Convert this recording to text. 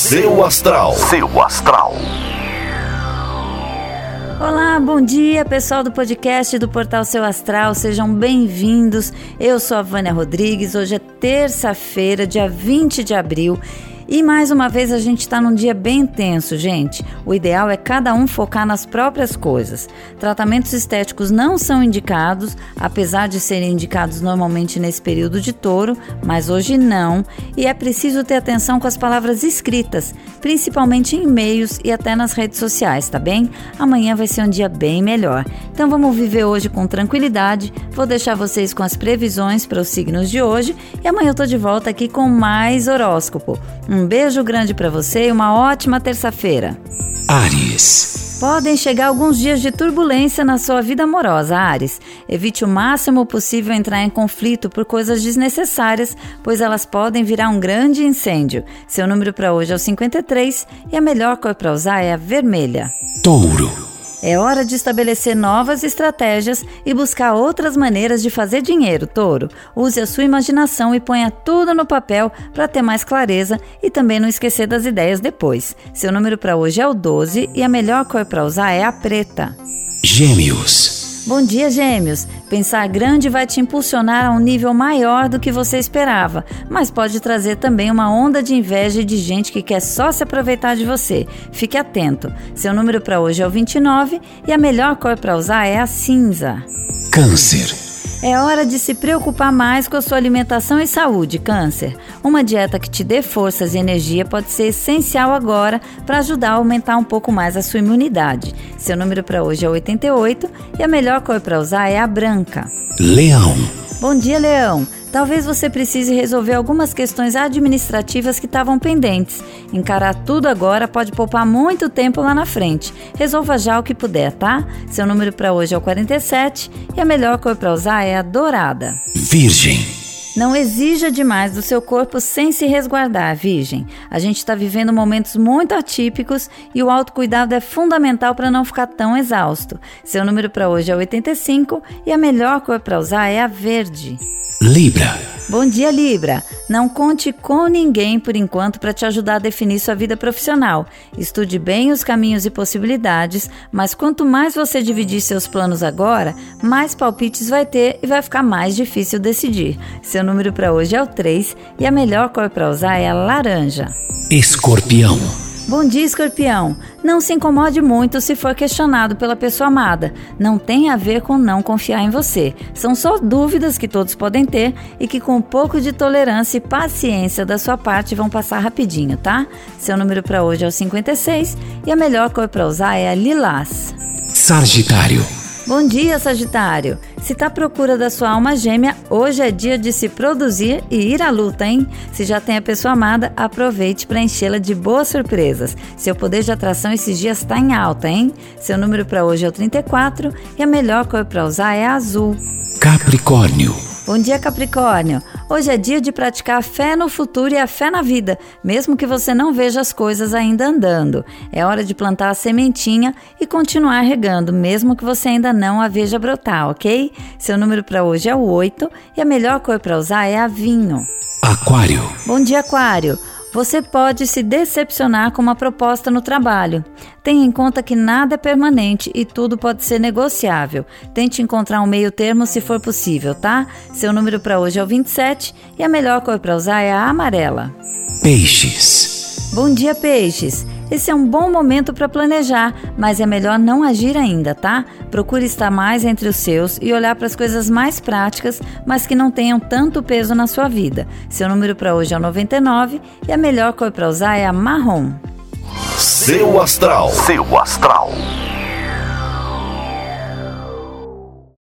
Seu Astral. Seu Astral. Olá, bom dia, pessoal do podcast do Portal Seu Astral, sejam bem-vindos. Eu sou a Vânia Rodrigues. Hoje é terça-feira, dia 20 de abril, e mais uma vez a gente está num dia bem tenso, gente. O ideal é cada um focar nas próprias coisas. Tratamentos estéticos não são indicados, apesar de serem indicados normalmente nesse período de touro, mas hoje não. E é preciso ter atenção com as palavras escritas, principalmente em e-mails e até nas redes sociais, tá bem? Amanhã vai ser um dia bem melhor. Então vamos viver hoje com tranquilidade. Vou deixar vocês com as previsões para os signos de hoje e amanhã eu tô de volta aqui com mais horóscopo. Um um beijo grande para você e uma ótima terça-feira. Ares. Podem chegar alguns dias de turbulência na sua vida amorosa, Ares. Evite o máximo possível entrar em conflito por coisas desnecessárias, pois elas podem virar um grande incêndio. Seu número para hoje é o 53 e a melhor cor para usar é a vermelha. Touro. É hora de estabelecer novas estratégias e buscar outras maneiras de fazer dinheiro, touro. Use a sua imaginação e ponha tudo no papel para ter mais clareza e também não esquecer das ideias depois. Seu número para hoje é o 12 e a melhor cor para usar é a preta. Gêmeos. Bom dia, Gêmeos! Pensar grande vai te impulsionar a um nível maior do que você esperava, mas pode trazer também uma onda de inveja de gente que quer só se aproveitar de você. Fique atento. Seu número para hoje é o 29 e a melhor cor para usar é a cinza. Câncer. É hora de se preocupar mais com a sua alimentação e saúde, Câncer. Uma dieta que te dê forças e energia pode ser essencial agora para ajudar a aumentar um pouco mais a sua imunidade. Seu número para hoje é 88 e a melhor cor para usar é a branca. Leão. Bom dia, Leão. Talvez você precise resolver algumas questões administrativas que estavam pendentes. Encarar tudo agora pode poupar muito tempo lá na frente. Resolva já o que puder, tá? Seu número para hoje é o 47 e a melhor cor para usar é a dourada. Virgem. Não exija demais do seu corpo sem se resguardar, Virgem. A gente está vivendo momentos muito atípicos e o autocuidado é fundamental para não ficar tão exausto. Seu número para hoje é 85 e a melhor cor para usar é a verde. Libra. Bom dia, Libra. Não conte com ninguém por enquanto para te ajudar a definir sua vida profissional. Estude bem os caminhos e possibilidades, mas quanto mais você dividir seus planos agora, mais palpites vai ter e vai ficar mais difícil decidir. Seu número para hoje é o 3 e a melhor cor para usar é a laranja. Escorpião. Bom dia, escorpião. Não se incomode muito se for questionado pela pessoa amada. Não tem a ver com não confiar em você. São só dúvidas que todos podem ter e que, com um pouco de tolerância e paciência da sua parte, vão passar rapidinho, tá? Seu número para hoje é o 56 e a melhor cor para usar é a lilás. Sagitário. Bom dia, Sagitário! Se está à procura da sua alma gêmea, hoje é dia de se produzir e ir à luta, hein? Se já tem a pessoa amada, aproveite para enchê-la de boas surpresas. Seu poder de atração esses dias está em alta, hein? Seu número para hoje é o 34 e a melhor cor para usar é a azul. Capricórnio. Bom dia, Capricórnio! Hoje é dia de praticar a fé no futuro e a fé na vida, mesmo que você não veja as coisas ainda andando. É hora de plantar a sementinha e continuar regando, mesmo que você ainda não a veja brotar, ok? Seu número para hoje é o 8 e a melhor cor para usar é a vinho. Aquário. Bom dia, Aquário! Você pode se decepcionar com uma proposta no trabalho. Tenha em conta que nada é permanente e tudo pode ser negociável. Tente encontrar um meio termo se for possível, tá? Seu número para hoje é o 27 e a melhor cor para usar é a amarela. Peixes. Bom dia, peixes. Esse é um bom momento para planejar, mas é melhor não agir ainda, tá? Procure estar mais entre os seus e olhar para as coisas mais práticas, mas que não tenham tanto peso na sua vida. Seu número para hoje é o 99 e a melhor cor para usar é a marrom. Seu astral. Seu astral.